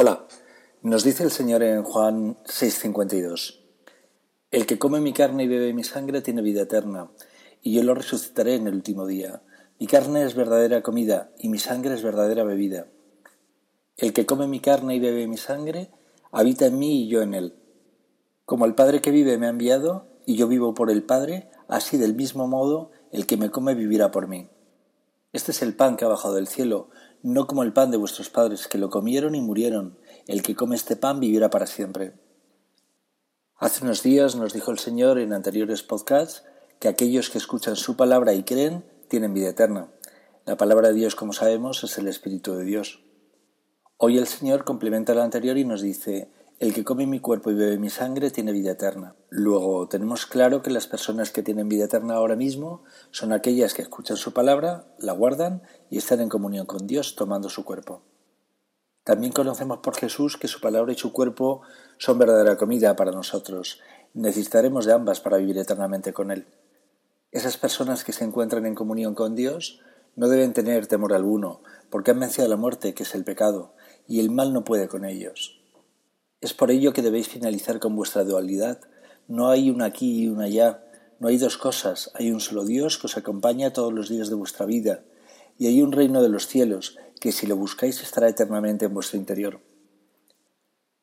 Hola, nos dice el Señor en Juan 6:52, El que come mi carne y bebe mi sangre tiene vida eterna, y yo lo resucitaré en el último día. Mi carne es verdadera comida y mi sangre es verdadera bebida. El que come mi carne y bebe mi sangre habita en mí y yo en él. Como el Padre que vive me ha enviado y yo vivo por el Padre, así del mismo modo el que me come vivirá por mí. Este es el pan que ha bajado del cielo, no como el pan de vuestros padres, que lo comieron y murieron. El que come este pan vivirá para siempre. Hace unos días nos dijo el Señor en anteriores podcasts que aquellos que escuchan su palabra y creen tienen vida eterna. La palabra de Dios, como sabemos, es el Espíritu de Dios. Hoy el Señor complementa lo anterior y nos dice, el que come mi cuerpo y bebe mi sangre tiene vida eterna. Luego tenemos claro que las personas que tienen vida eterna ahora mismo son aquellas que escuchan su palabra, la guardan y están en comunión con Dios tomando su cuerpo. También conocemos por Jesús que su palabra y su cuerpo son verdadera comida para nosotros. Necesitaremos de ambas para vivir eternamente con Él. Esas personas que se encuentran en comunión con Dios no deben tener temor alguno, porque han vencido la muerte, que es el pecado, y el mal no puede con ellos. Es por ello que debéis finalizar con vuestra dualidad. No hay una aquí y una allá, no hay dos cosas, hay un solo Dios que os acompaña todos los días de vuestra vida, y hay un reino de los cielos que si lo buscáis estará eternamente en vuestro interior.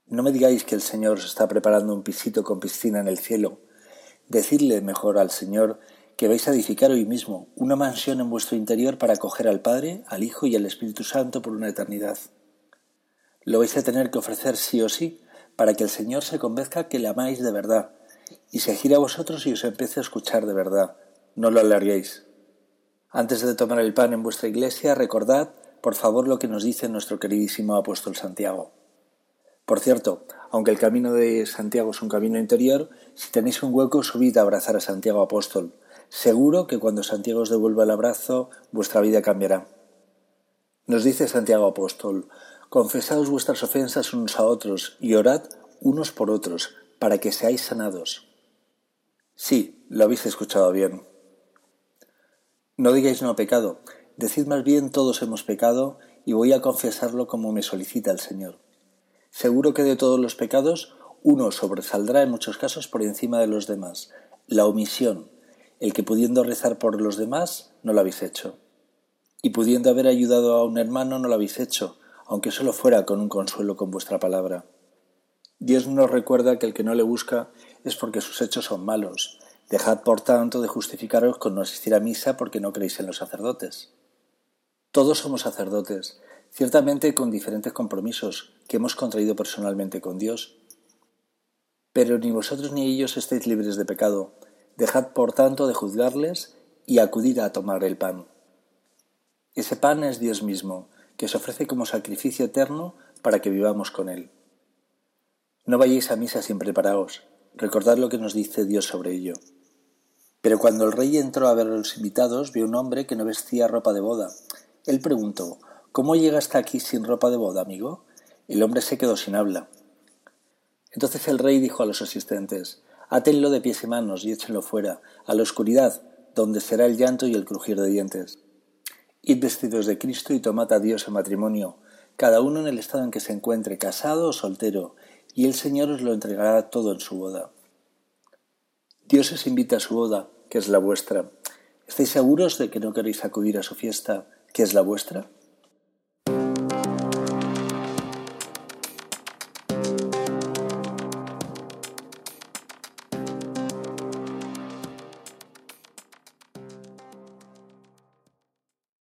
No me digáis que el Señor os está preparando un pisito con piscina en el cielo. Decidle mejor al Señor que vais a edificar hoy mismo una mansión en vuestro interior para acoger al Padre, al Hijo y al Espíritu Santo por una eternidad. Lo vais a tener que ofrecer sí o sí, para que el Señor se convenzca que le amáis de verdad, y se gire a vosotros y os empiece a escuchar de verdad. No lo alarguéis. Antes de tomar el pan en vuestra iglesia, recordad, por favor, lo que nos dice nuestro queridísimo apóstol Santiago. Por cierto, aunque el camino de Santiago es un camino interior, si tenéis un hueco, subid a abrazar a Santiago apóstol. Seguro que cuando Santiago os devuelva el abrazo, vuestra vida cambiará. Nos dice Santiago apóstol, Confesaos vuestras ofensas unos a otros y orad unos por otros, para que seáis sanados. Sí, lo habéis escuchado bien. No digáis no pecado, decid más bien todos hemos pecado y voy a confesarlo como me solicita el Señor. Seguro que de todos los pecados uno sobresaldrá en muchos casos por encima de los demás, la omisión, el que pudiendo rezar por los demás no lo habéis hecho. Y pudiendo haber ayudado a un hermano no lo habéis hecho, aunque solo fuera con un consuelo con vuestra palabra. Dios nos recuerda que el que no le busca es porque sus hechos son malos. Dejad, por tanto, de justificaros con no asistir a misa porque no creéis en los sacerdotes. Todos somos sacerdotes, ciertamente con diferentes compromisos que hemos contraído personalmente con Dios. Pero ni vosotros ni ellos estáis libres de pecado. Dejad, por tanto, de juzgarles y acudid a tomar el pan. Ese pan es Dios mismo, que se ofrece como sacrificio eterno para que vivamos con Él. No vayáis a misa sin preparaos, recordad lo que nos dice Dios sobre ello. Pero cuando el rey entró a ver a los invitados, vio un hombre que no vestía ropa de boda. Él preguntó, ¿Cómo llegaste aquí sin ropa de boda, amigo? El hombre se quedó sin habla. Entonces el rey dijo a los asistentes, Átenlo de pies y manos y échenlo fuera, a la oscuridad, donde será el llanto y el crujir de dientes. Id vestidos de Cristo y tomad a Dios en matrimonio, cada uno en el estado en que se encuentre, casado o soltero, y el Señor os lo entregará todo en su boda. Dios os invita a su boda, que es la vuestra. ¿Estáis seguros de que no queréis acudir a su fiesta, que es la vuestra?